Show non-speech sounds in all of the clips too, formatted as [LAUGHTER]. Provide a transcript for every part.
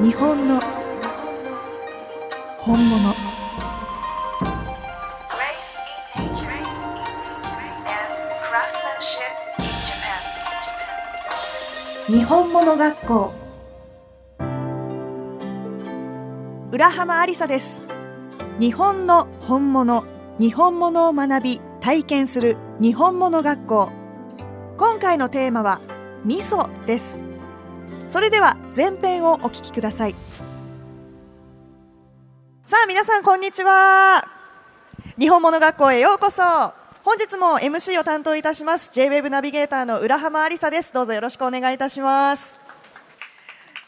日本の本物。日本物学校。浦浜ありさです。日本の本物。日本物を学び体験する。日本物学校。今回のテーマは味噌です。それでは前編をお聞きください。さあ皆さんこんにちは。日本物学校へようこそ。本日も MC を担当いたします J-WEB ナビゲーターの浦浜ありさです。どうぞよろしくお願いいたします。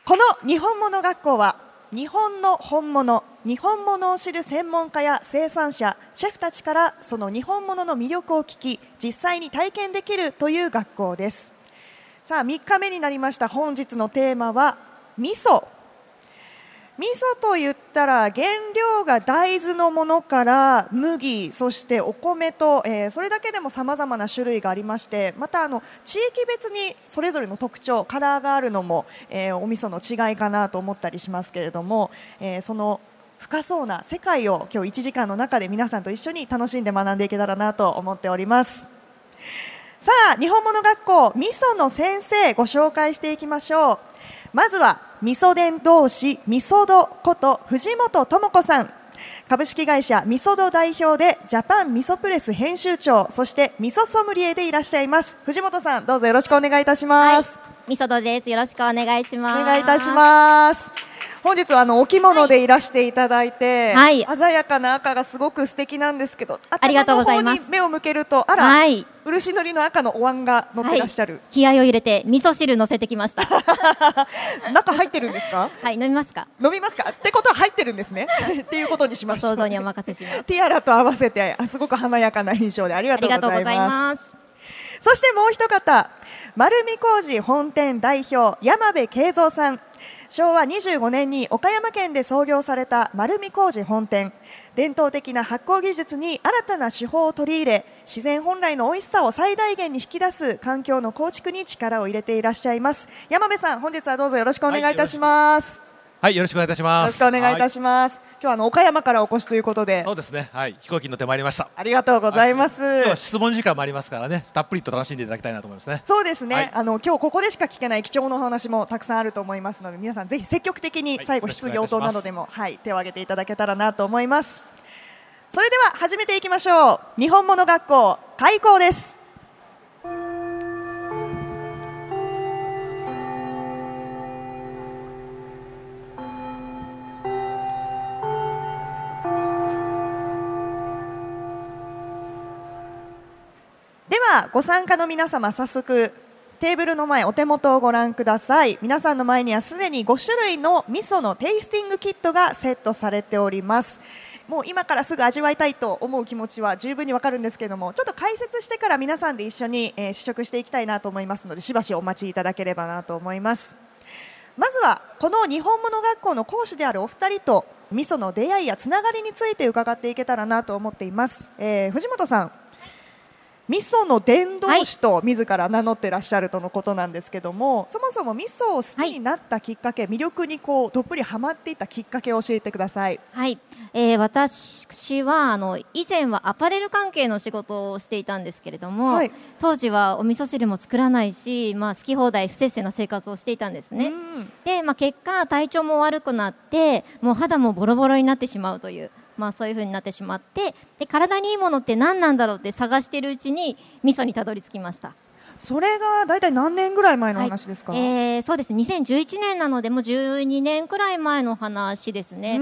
この日本物学校は日本の本物日本物を知る専門家や生産者シェフたちからその日本物の魅力を聞き実際に体験できるという学校です。さあ3日目になりました。本日のテーマは味噌味噌と言ったら原料が大豆のものから麦そしてお米と、えーそれだけでもさまざまな種類がありましてまたあの地域別にそれぞれの特徴カラーがあるのも、えーお味噌の違いかなと思ったりしますけれども、えーその深そうな世界を今日1時間の中で皆さんと一緒に楽しんで学んでいけたらなと思っております。さあ日本物学校味噌の先生ご紹介していきましょうまずは味噌伝同士味噌戸こと藤本智子さん。株式会社味噌戸代表でジャパン味噌プレス編集長そして味噌ソムリエでいらっしゃいます。藤本さんどうぞよろしくお願いいたします、みそどです。よろしくお願いします。お願いいたします本日はあのお着物でいらしていただいて、はい。鮮やかな赤がすごく素敵なんですけどありがとうございます。目を向けるとあら、はい。漆塗りの赤のお椀が乗ってらっしゃる、はい、気合を入れて味噌汁乗せてきました。[LAUGHS] 中入ってるんですか？[LAUGHS] はい、飲みますか？飲みますか？ってことは入ってるんですね。[LAUGHS] っていうことにしましょ想像にお任せします。ティアラと合わせてあすごく華やかな印象でありがあとうございます。そしてもう一方丸見工事本店代表山部慶三さん昭和25年に岡山県で創業された丸見工事本店。伝統的な発酵技術に新たな手法を取り入れ自然本来の美味しさを最大限に引き出す環境の構築に力を入れていらっしゃいます。山部さん本日はどうぞよろしくお願いいたします、はい、よろしくお願いいたしよろします。くお願いいたはします、今日はあの岡山からお越しということで。そうですね。はい、飛行機に乗ってまいりました。ありがとうございます、今日は質問時間もありますからね、たっぷりと楽しんでいただきたいなと思いますね。そうですね、はい。あの今日ここでしか聞けない貴重なお話もたくさんあると思いますので皆さんぜひ積極的にはい。最後よろしく質疑応答などでも、はい、手を挙げていただけたらなと思います。それでは始めていきましょう。日本物学校開校ですご参加の皆様早速テーブルの前お手元をご覧ください。皆さんの前にはすでに5種類の味噌のテイスティングキットがセットされております。もう今からすぐ味わいたいと思う気持ちは十分にわかるんですけれどもちょっと解説してから皆さんで一緒に、え試食していきたいなと思いますのでしばしお待ちいただければなと思います。まずはこの日本物学校の講師であるお二人と味噌の出会いやつながりについて伺っていけたらなと思っています、えー藤本さん。味噌の伝道師と自ら名乗ってらっしゃるとのことなんですけども、そもそも味噌を好きになったきっかけ、魅力にこうどっぷりハマっていったきっかけを教えてください。はい、えー、私はあの以前はアパレル関係の仕事をしていたんですけれども、はい当時はお味噌汁も作らないし、まあ好き放題不摂生な生活をしていたんですね。うんで、まあ、結果体調も悪くなってもう肌もボロボロになってしまうという、まあ、そういう風になってしまってで体にいいものって何なんだろうって探しているうちに味噌にたどり着きました。それが大体何年ぐらい前の話ですか、はいえーそうですね。2011年なのでもう12年くらい前の話ですね。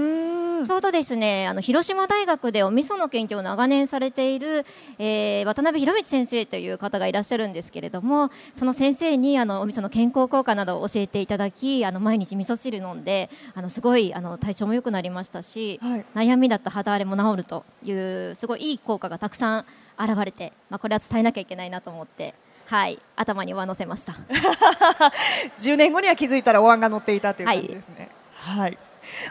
ちょうどですねあの広島大学でお味噌の研究を長年されている、えー渡辺博光先生という方がいらっしゃるんですけれどもその先生にあのお味噌の健康効果などを教えていただきあの毎日味噌汁飲んであのすごいあの体調も良くなりましたし、はい。悩みだった肌荒れも治るというすごいいい効果がたくさん現れて、まあ、これは伝えなきゃいけないなと思って、はい、頭に上乗せました。[LAUGHS] 10年後には気づいたらお椀が乗っていたという感じですね。はい、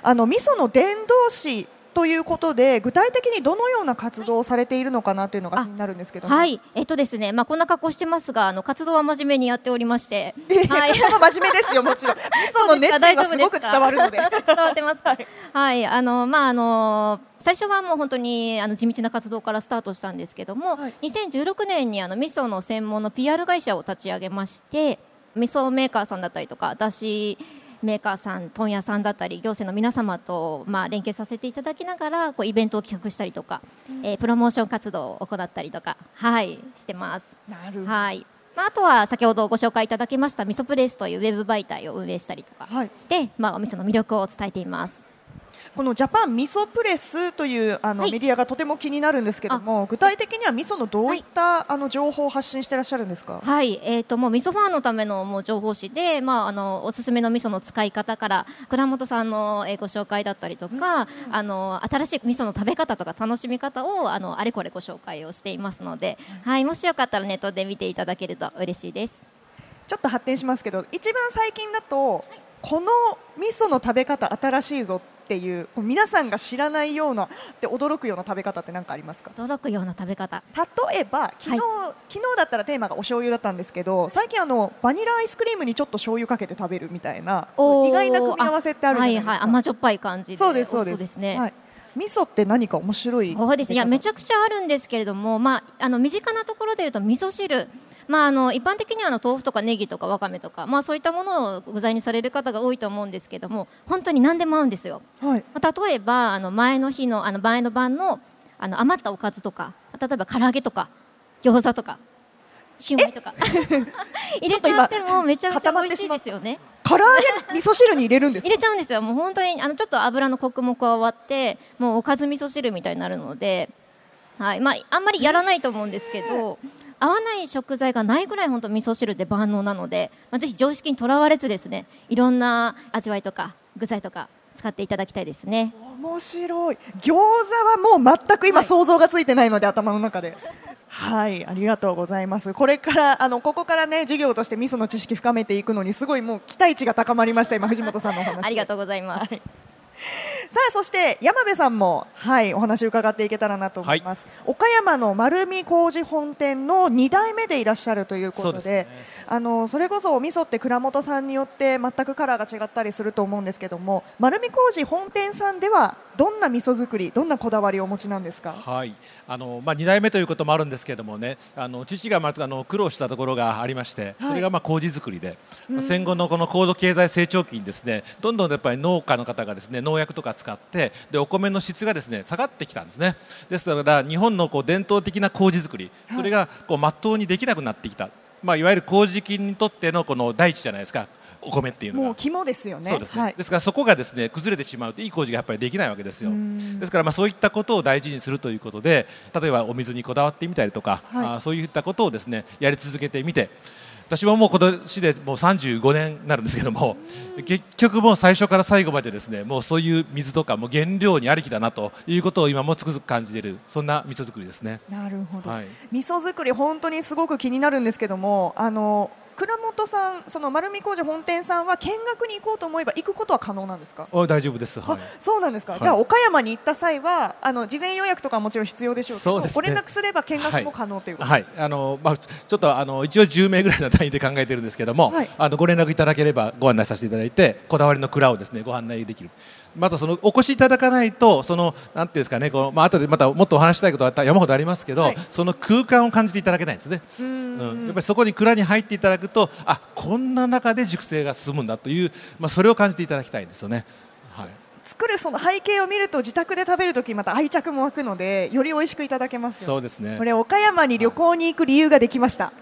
あの味噌の伝道師とということで具体的にどのような活動をされているのかなというのがあ気になるんですけども、はい、えっとですね、まあこんな格好してますが、あの活動は真面目にやっておりまして、はい。や、真面目ですよ、もちろん。[LAUGHS] 味噌の熱意がすごく伝わるので。伝わってますか？は [LAUGHS] はい。い、あのまああの最初はもう本当にあの地道な活動からスタートしたんですけども、はい。2016年にあの味噌の専門の PR 会社を立ち上げまして、味噌メーカーさんだったりとか、だしメーカーさん、問屋さんだったり行政の皆様とまあ連携させていただきながらこうイベントを企画したりとか、えープロモーション活動を行ったりとか、はいしてます。なるほど。はい。まあ、あとは先ほどご紹介いただきました味噌プレスというウェブ媒体を運営したりとかはいして、まあ、お味噌の魅力を伝えています。このジャパン味噌プレスというあの、はい。メディアがとても気になるんですけども、具体的には味噌のどういった、あの情報を発信していらっしゃるんですか？はい、えー、ともう味噌ファンのためのもう情報誌で、まあ、あのおすすめの味噌の使い方から倉本さんの、えーご紹介だったりとか、あの新しい味噌の食べ方とか楽しみ方をあのあれこれご紹介をしていますので、はい、もしよかったらネットで見ていただけると嬉しいです。ちょっと発展しますけど、一番最近だと、この味噌の食べ方新しいぞっていう、皆さんが知らないようなで驚くような食べ方って何かありますか？驚くような食べ方。例えば昨日、は昨日だったらテーマがお醤油だったんですけど最近あのバニラアイスクリームにちょっと醤油かけて食べるみたいな意外な組み合わせってあるじゃないですか、はいはい、甘じょっぱい感じで。そうですそうですね、はい、味噌って何か面白い。そうです。ねいやめちゃゃくちゃあるんですけれども、まあ、あの身近なところでいうと味噌汁、まあ、あの一般的にはあの豆腐とかネギとかわかめとか、まあ、そういったものを具材にされる方が多いと思うんですけども本当に何でも合うんですよ。はい。まあ例えばあの前の日のあの前の晩のあの余ったおかずとか例えば唐揚げとか餃子とかシューマイとか。[LAUGHS] 入れちゃってもめちゃめちゃ美味しいですよね。唐揚げ味噌汁に入れるんです入れちゃうんですよ。もう本当にあのちょっと油のコクも加わってもうおかず味噌汁みたいになるので、はい。まあ、あんまりやらないと思うんですけど合わない食材がないぐらい本当味噌汁って万能なので、まあ、ぜひ常識にとらわれずですねいろんな味わいとか具材とか使っていただきたいですね。面白い。餃子はもう全く今はい想像がついてないので、頭の中で。はいありがとうございます。これからあのここからね授業として味噌の知識深めていくのにすごいもう期待値が高まりました今藤本さんのお話で。ありがとうございます。はいさあそして山部さんもはいお話伺っていけたらなと思います、岡山の丸見工事本店の2代目でいらっしゃるということでそね。あのそれこそお味噌って倉本さんによって全くカラーが違ったりすると思うんですけども丸見工事本店さんではどんな味噌作りどんなこだわりをお持ちなんですか？はい、あのまあ2代目ということもあるんですけれどもね、あの父がまああの苦労したところがありまして、はい。それがまあ麹作りで、まあ戦後のこの高度経済成長期にですね、どんどんやっぱり農家の方がですね農薬とか使って、でお米の質がですね下がってきたんですね。ですから日本のこう伝統的な麹作り、それがこう真っ当にできなくなってきた。まあいわゆる麹菌にとってのこの大地じゃないですか。お米っていうのが。もう肝ですよね。そうですね、はい。ですからそこがですね崩れてしまうといい麹がやっぱりできないわけですよ。ですからまあそういったことを大事にするということで例えばお水にこだわってみたりとか、はい。あーそういったことをですねやり続けてみて私はもう今年でもう35年になるんですけども結局もう最初から最後までですねもうそういう水とかもう原料にありきだなということを今もつくづく感じているそんな味噌作りですね。なるほど、はい味噌作り本当にすごく気になるんですけどもあの倉本さんその丸見工事本店さんは見学に行こうと思えば行くことは可能なんですか？お大丈夫です、はい。あそうなんですか、はい。じゃあ岡山に行った際はあの事前予約とかはもちろん必要でしょうけどね。ご連絡すれば見学も可能ということ、はい、あのまあちょっとあの一応10名ぐらいの単位で考えてるんですけども、はい。あのご連絡いただければご案内させていただいてこだわりの蔵をですねご案内できる。またそのお越しいただかないとそのなんていうんですかねこのまあ後でまたもっとお話したいことは山ほどありますけど、はいその空間を感じていただけないんですね。うーんうん、やっぱりそこに蔵に入っていただくとあこんな中で熟成が進むんだというまあそれを感じていただきたいんですよね。はい。作るその背景を見ると自宅で食べるときまた愛着も湧くのでより美味しくいただけますよそうですねこ。れ岡山に旅行に行く理由ができました、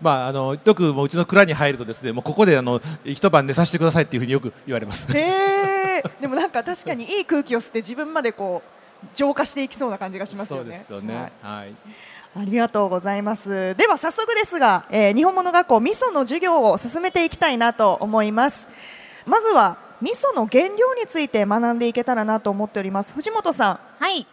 まああのよくもううちの蔵に入るとですねもうここであの一晩寝させてくださいっていうふうによく言われます。へーでもなんか確かにいい空気を吸って自分までこう浄化していきそうな感じがしますそうよねですよね。はいはいありがとうございます。では早速ですが、えー日本物学校味噌の授業を進めていきたいなと思います。まずは味噌の原料について学んでいけたらなと思っております。藤本さん、はい、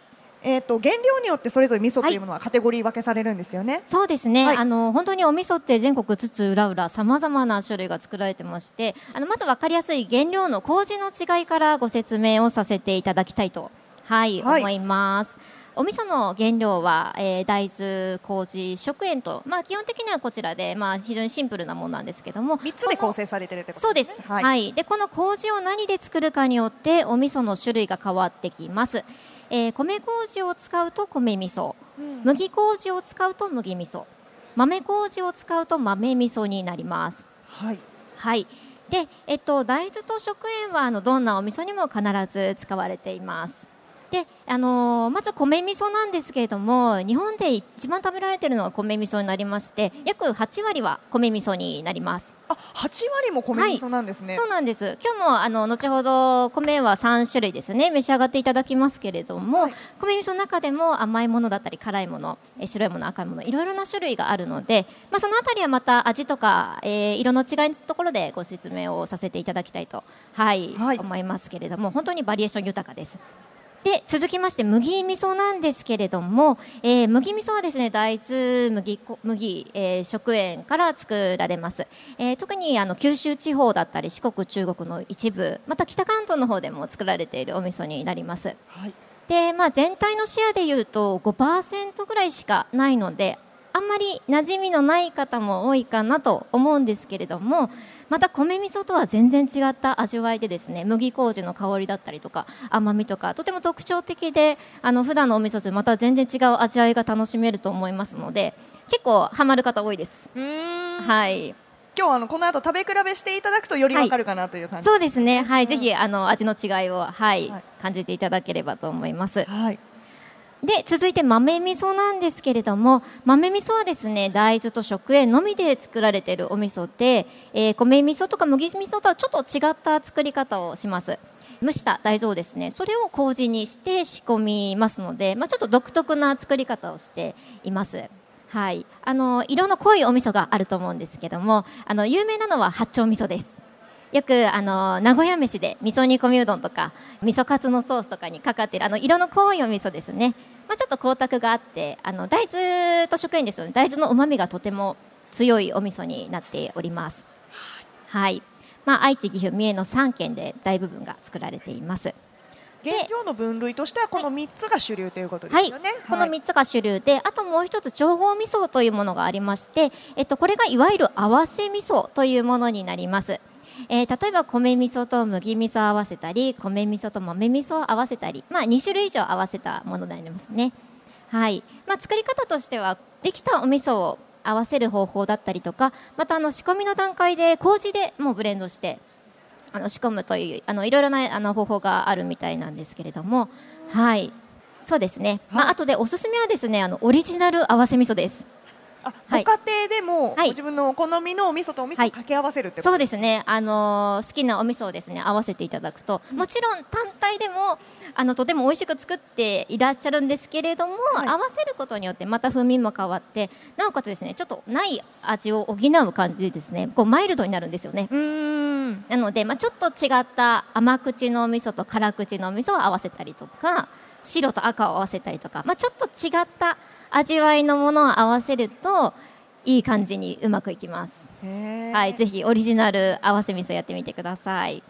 えっ、と原料によってそれぞれ味噌というものはカテゴリー分けされるんですよね。そうですね、はい。あの本当にお味噌って全国津々浦々さまざまな種類が作られてましてあのまず分かりやすい原料の麹の違いからご説明をさせていただきたいと、はいはい。思います。お味噌の原料は、えー大豆、麹、食塩と、まあ、基本的にはこちらで、まあ、非常にシンプルなものなんですけども三つで構成されてるってことそうです、は。はい。いでこの麹を何で作るかによってお味噌の種類が変わってきます、えー米麹を使うと米味噌。うん。麦麹を使うと麦味噌。豆麹を使うと豆味噌になります。はい。はい。で、えっと、大豆と食塩はあのどんなお味噌にも必ず使われていますであのーまず米味噌なんですけれども日本で一番食べられているのは米味噌になりまして約8割は米味噌になりますあ、八割も米味噌なんですね。そうなんです。今日もあの後ほど米は3種類ですね召し上がっていただきますけれども、はい米味噌の中でも甘いものだったり辛いもの、えー白いもの赤いものいろいろな種類があるので、まあそのあたりはまた味とか、えー色の違いのところでご説明をさせていただきたいとはい、はい思いますけれども本当にバリエーション豊かです。で続きまして麦味噌なんですけれども、えー麦味噌はですね大豆麦こ麦、えー食塩から作られます、えー特にあの九州地方だったり四国中国の一部また北関東の方でも作られているお味噌になりますはい。で、まあ、全体のシェアでいうと5%ぐらいしかないのであんまり馴染みのない方も多いかなと思うんですけれどもまた米味噌とは全然違った味わいでですね麦麹の香りだったりとか甘みとかとても特徴的であの普段のお味噌とまた全然違う味わいが楽しめると思いますので結構ハマる方多いです。はい今日あのこの後食べ比べしていただくとよりわかるかなという感じ。そうですね、はい、ぜひあの味の違いを、はいはい感じていただければと思います。はい。で続いて豆味噌なんですけれども豆味噌はですね大豆と食塩のみで作られているお味噌で、えー米味噌とか麦味噌とはちょっと違った作り方をします。蒸した大豆をですねそれを麹にして仕込みますので、まあ、ちょっと独特な作り方をしています。はい、あの色の濃いお味噌があると思うんですけどもあの有名なのは八丁味噌です。よくあの名古屋飯で味噌煮込みうどんとか味噌カツのソースとかにかかっているあの色の濃いお味噌ですね、まあ、ちょっと光沢があってあの大豆と食塩ですよね。大豆の旨味がとても強いお味噌になっております。はい、まあ、愛知岐阜三重の3県で大部分が作られています。原料の分類としてはこの三つが主流ということですはい。よね。、この3つが主流で、あともう一つ調合味噌というものがありまして、えっと、これがいわゆる合わせ味噌というものになります。えー例えば米味噌と麦味噌を合わせたり米味噌と豆味噌を合わせたり、まあ、2種類以上合わせたものになりますね、はい。まあ、作り方としてはできたお味噌を合わせる方法だったりとかまたあの仕込みの段階で麹でもうブレンドしてあの仕込むというあのいろいろなあの方法があるみたいなんですけれども、はい、そうですね。まあはい。後でおすすめはですね、あのオリジナル合わせ味噌です。あ、はい。ご家庭でも、はい。ご自分のお好みのお味噌とお味噌はい。を掛け合わせるってこと？そうですね。あのー好きなお味噌をですね合わせていただくと、もちろん単体でもあのとても美味しく作っていらっしゃるんですけれども、はい。合わせることによってまた風味も変わって、なおかつですねちょっとない味を補う感じでですね、こうマイルドになるんですよね。なので、まあ、ちょっと違った甘口のお味噌と辛口のお味噌を合わせたりとか白と赤を合わせたりとか、まあ、ちょっと違った味わいのものを合わせるといい感じにうまくいきます。はい、ぜひオリジナル合わせ味噌やってみてください。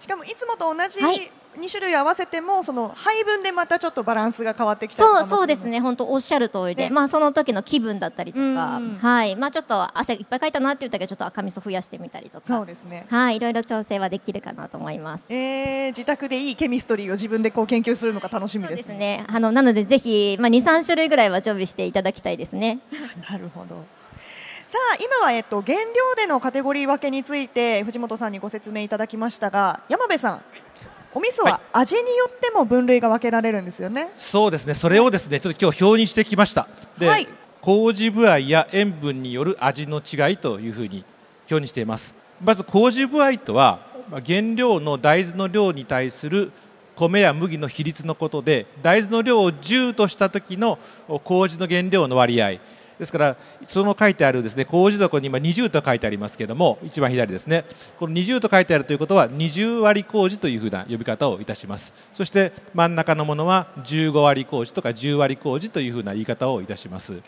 しかもいつもと同じはい2種類合わせてもその配分でまたちょっとバランスが変わってきたそうそうですね。本当おっしゃる通りで、ね。まあその時の気分だったりとか、うんはい。まあちょっと汗いっぱいかいたなって言ったけどちょっと赤味噌増やしてみたりとか。そうですね。はい。いろいろ調整はできるかなと思います。えー、自宅でいいケミストリーを自分でこう研究するのが楽しみでそうですすね。ね。あのなのでぜひまあ二三種類ぐらいは常備していただきたいですね。[LAUGHS] なるほど。さあ今は、えっと、原料でのカテゴリー分けについて藤本さんにご説明いただきましたが山部さんお味噌は味によっても分類が分けられるんですよね、そうですね。それをですねちょっと今日表にしてきました。で、はい。麹部合や塩分による味の違いというふうに表にしています。まず麹部合とはまあ原料の大豆の量に対する米や麦の比率のことで大豆の量を10とした時の麹の原料の割合ですからその書いてあるですね麹床に今20と書いてありますけれども一番左ですね。この20と書いてあるということは20割麹というふうな呼び方をいたします。そして真ん中のものは15割麹とか10割麹というふうな言い方をいたします。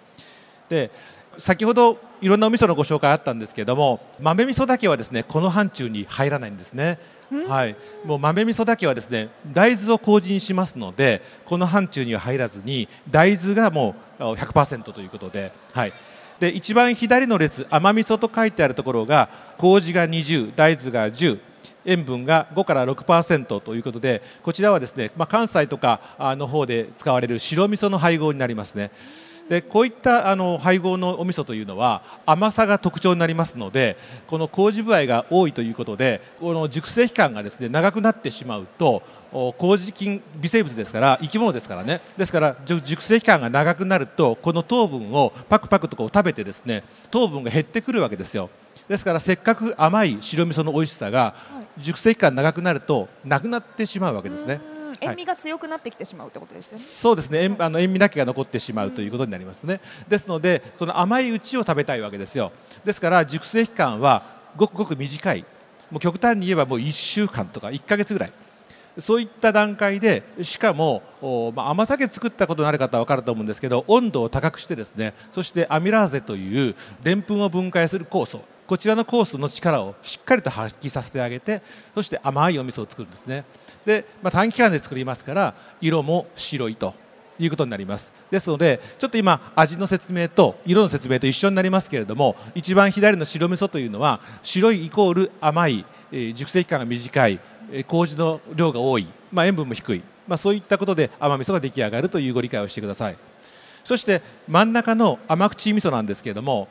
で先ほどいろんなお味噌のご紹介あったんですけれども豆味噌だけはですねこの範疇に入らないんですね。はい、もう豆味噌だけはですね大豆を麹にしますのでこの範疇には入らずに大豆がもうあ100%ということで,、はい、で一番左の列甘味噌と書いてあるところが麹が20大豆が10塩分が5から6%ということでこちらはですね、まあ、関西とかの方で使われる白味噌の配合になりますね。でこういったあの配合のお味噌というのは甘さが特徴になりますのでこの麹部合が多いということでこの熟成期間がですね長くなってしまうとお麹菌微生物ですから生き物ですからね。ですから熟成期間が長くなるとこの糖分をパクパクとこう食べてですね糖分が減ってくるわけですよ。ですからせっかく甘い白味噌の美味しさが熟成期間長くなるとなくなってしまうわけですね。うん塩味が強くなってきてしまうってことですね。そうですね。塩あの塩味だけが残ってしまうということになりますね、ですのでその甘いうちを食べたいわけですよ。ですから熟成期間はごくごく短い。もう極端に言えばもう1週間とか1ヶ月ぐらい。そういった段階でしかも、おまあ、甘酒作ったことのある方は分かると思うんですけど温度を高くしてですねそしてアミラーゼというでんぷんを分解する酵素。こちらの酵素の力をしっかりと発揮させてあげてそして甘いお味噌を作るんですねで、まあ、短期間で作りますから色も白いということになります。ですのでちょっと今味の説明と色の説明と一緒になりますけれども一番左の白味噌というのは白いイコール甘い、えー熟成期間が短い、えー麹の量が多い、まあ、塩分も低い、まあ、そういったことで甘味噌が出来上がるというご理解をしてください。そして真ん中の甘口味噌なんですけれども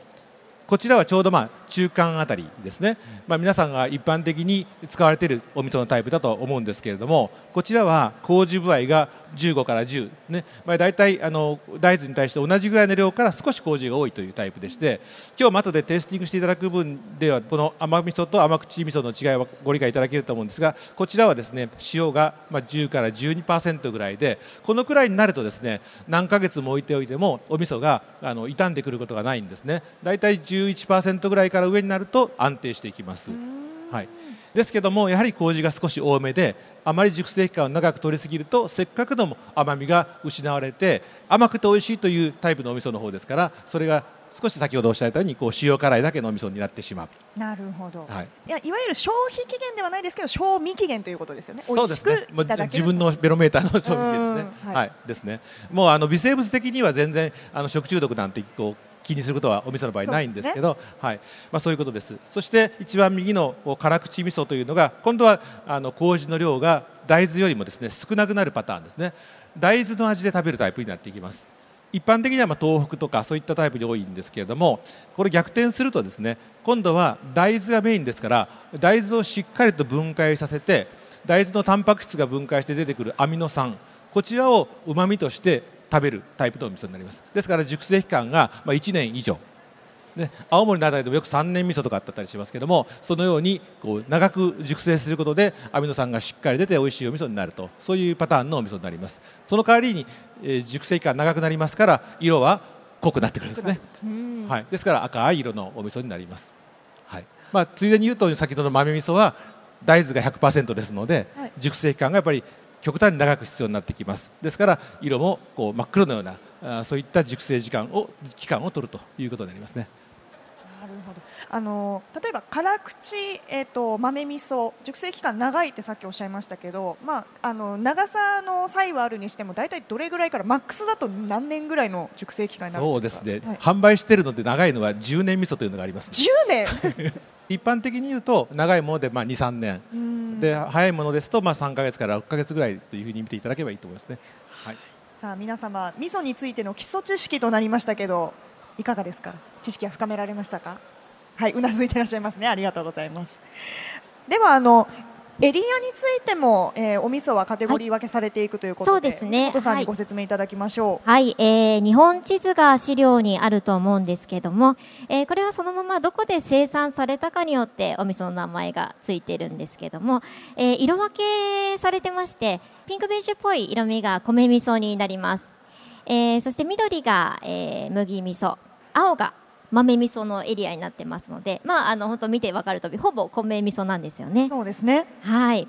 こちらはちょうどまあ中間あたりですね、まあ、皆さんが一般的に使われているお味噌のタイプだと思うんですけれどもこちらは麹部合が15から10、ね。まあ、大体あの大豆に対して同じぐらいの量から少し麹が多いというタイプでして今日も後でテイスティングしていただく分ではこの甘味噌と甘口味噌の違いはご理解いただけると思うんですがこちらはですね塩がまあ10から12%ぐらいでこのくらいになるとですね何ヶ月も置いておいてもお味噌があの傷んでくることがないんですね。大体11%ぐらいから上になると安定していきます。はい、ですけどもやはり麹が少し多めであまり熟成期間を長く取りすぎるとせっかくの甘みが失われて甘くて美味しいというタイプのお味噌の方ですからそれが少し先ほどおっしゃったようにこう塩辛いだけのお味噌になってしまう。なるほど。はいいやいわゆる消費期限ではないですけど賞味期限ということですよね。そうですねもう自分のベロメーターの賞味期限ですね。はい、ですね。もうあの微生物的には全然あの食中毒なんてこう気にすることはお味噌の場合ないんですけど、はい、まあそういうことです。そして一番右の辛口味噌というのが今度はあの麹の量が大豆よりもですね少なくなるパターンですね。大豆の味で食べるタイプになっていきます。一般的にはまあ東北とかそういったタイプに多いんですけれどもこれ逆転するとですね今度は大豆がメインですから大豆をしっかりと分解させて大豆のタンパク質が分解して出てくるアミノ酸こちらをうまみとして食べるタイプのお味噌になります。ですから熟成期間がまあ1年以上。ね、青森のあたりでもよく3年味噌とかあったりしますけどもそのようにこう長く熟成することでアミノ酸がしっかり出て美味しいお味噌になると。そういうパターンのお味噌になります。その代わりに、えー熟成期間長くなりますから色は濃くなってくるんですね、はい、ですから赤い色のお味噌になります、はい。まあ、ついでに言うと先ほどの豆味噌は大豆が100%ですので、はい。熟成期間がやっぱり極端に長く必要になってきます。ですから色もこう真っ黒のようなそういった熟成時間を期間を取るということになりますね。なるほど。あの例えば辛口えっ、と豆味噌熟成期間長いってさっきおっしゃいましたけど、まああの長さの差異はあるにしても大体どれぐらいからマックスだと何年ぐらいの熟成期間になるんそうでか。ですすね、はい、販売しているので長いのは10年味噌というのがあります、10年？[LAUGHS] 一般的に言うと長いものでまあ23年。うんで早いものですとまあ3か月から6か月ぐらいというふうに見ていただければいいと思いますね。はい。さあ皆様味噌についての基礎知識となりましたけどいかがですか？知識は深められましたか？はいうなずいていらっしゃいますね。ありがとうございます。ではあのエリアについても、えーお味噌はカテゴリー分けされていくということで、そうですね。本さんにはい。ご説明いただきましょう、はい、えー日本地図が資料にあると思うんですけども、えーこれはそのままどこで生産されたかによってお味噌の名前がついているんですけども、えー色分けされてましてピンクベージュっぽい色味が米味噌になります、えーそして緑が、えー麦味噌。青が豆味噌のエリアになってますので、まあ、あの本当見てわかる通りほぼ米味噌なんですよね。そうですね。はい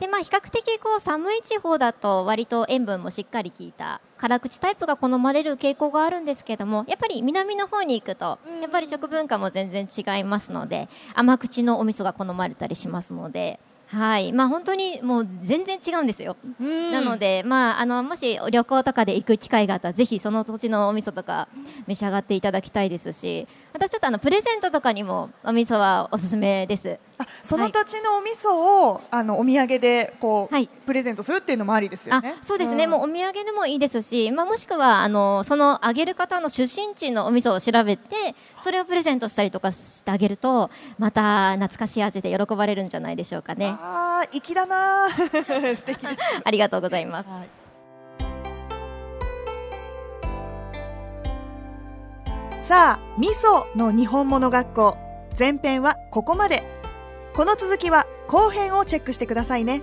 でまあ、比較的こう寒い地方だと割と塩分もしっかり効いた辛口タイプが好まれる傾向があるんですけどもやっぱり南の方に行くとうんやっぱり食文化も全然違いますので甘口のお味噌が好まれたりしますので、はいまあ、本当にもう全然違うんですよ。うんなので、まあ、あのもし旅行とかで行く機会があったらぜひその土地のお味噌とか召し上がっていただきたいですしまたちょっとあのプレゼントとかにもお味噌はおすすめです。あその土地のお味噌を、あのお土産でこう、はいプレゼントするっていうのもありですよあね。そうですね、んもうお土産でもいいですし、まあ、もしくはあのそのあげる方の出身地のお味噌を調べてそれをプレゼントしたりとかしてあげるとまた懐かしい味で喜ばれるんじゃないでしょうかね。ああ粋だな [LAUGHS] 素敵です。ありがとうございます。はい。さあ味噌の日本物学校。前編はここまで。この続きは後編をチェックしてくださいね